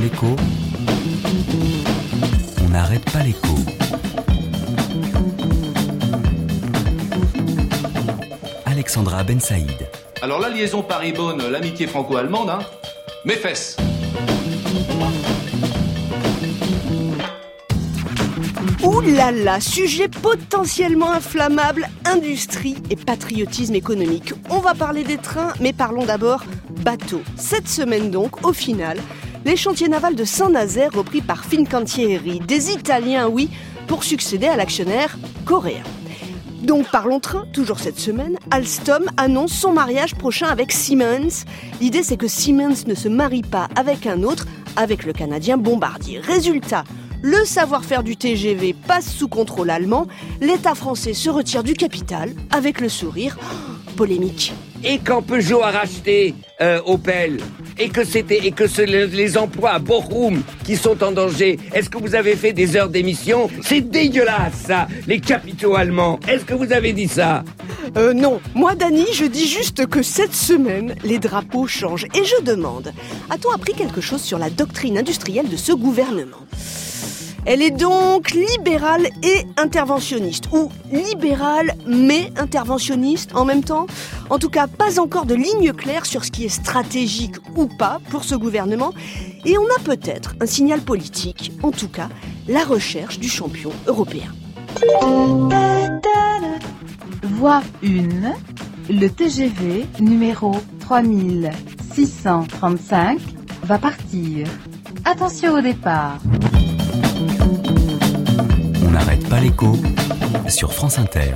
l'écho On n'arrête pas l'écho. Alexandra Ben Saïd. Alors la liaison Paris-Bonne, l'amitié franco-allemande, hein Mes fesses Ouh là là, sujet potentiellement inflammable, industrie et patriotisme économique. On va parler des trains, mais parlons d'abord bateaux. Cette semaine donc, au final, les chantiers navals de Saint-Nazaire repris par Fincantieri, des Italiens oui, pour succéder à l'actionnaire coréen. Donc parlons train, toujours cette semaine, Alstom annonce son mariage prochain avec Siemens. L'idée c'est que Siemens ne se marie pas avec un autre, avec le Canadien Bombardier. Résultat, le savoir-faire du TGV passe sous contrôle allemand, l'État français se retire du capital avec le sourire. Polémique. Et quand Peugeot a racheté euh, Opel, et que c'était et que ce- les, emplois à Bochum qui sont en danger, est-ce que vous avez fait des heures d'émission? C'est dégueulasse ça, les capitaux allemands. Est-ce que vous avez dit ça? Euh, non, moi Dani, je dis juste que cette semaine, les drapeaux changent. Et je demande, a-t-on appris quelque chose sur la doctrine industrielle de ce gouvernement? Elle est donc libérale et interventionniste, ou libérale mais interventionniste en même temps En tout cas, pas encore de ligne claire sur ce qui est stratégique ou pas pour ce gouvernement. Et on a peut-être un signal politique, en tout cas, la recherche du champion européen. Voie 1, le TGV numéro 3635 va partir. Attention au départ. On n'arrête pas l'écho sur France Inter.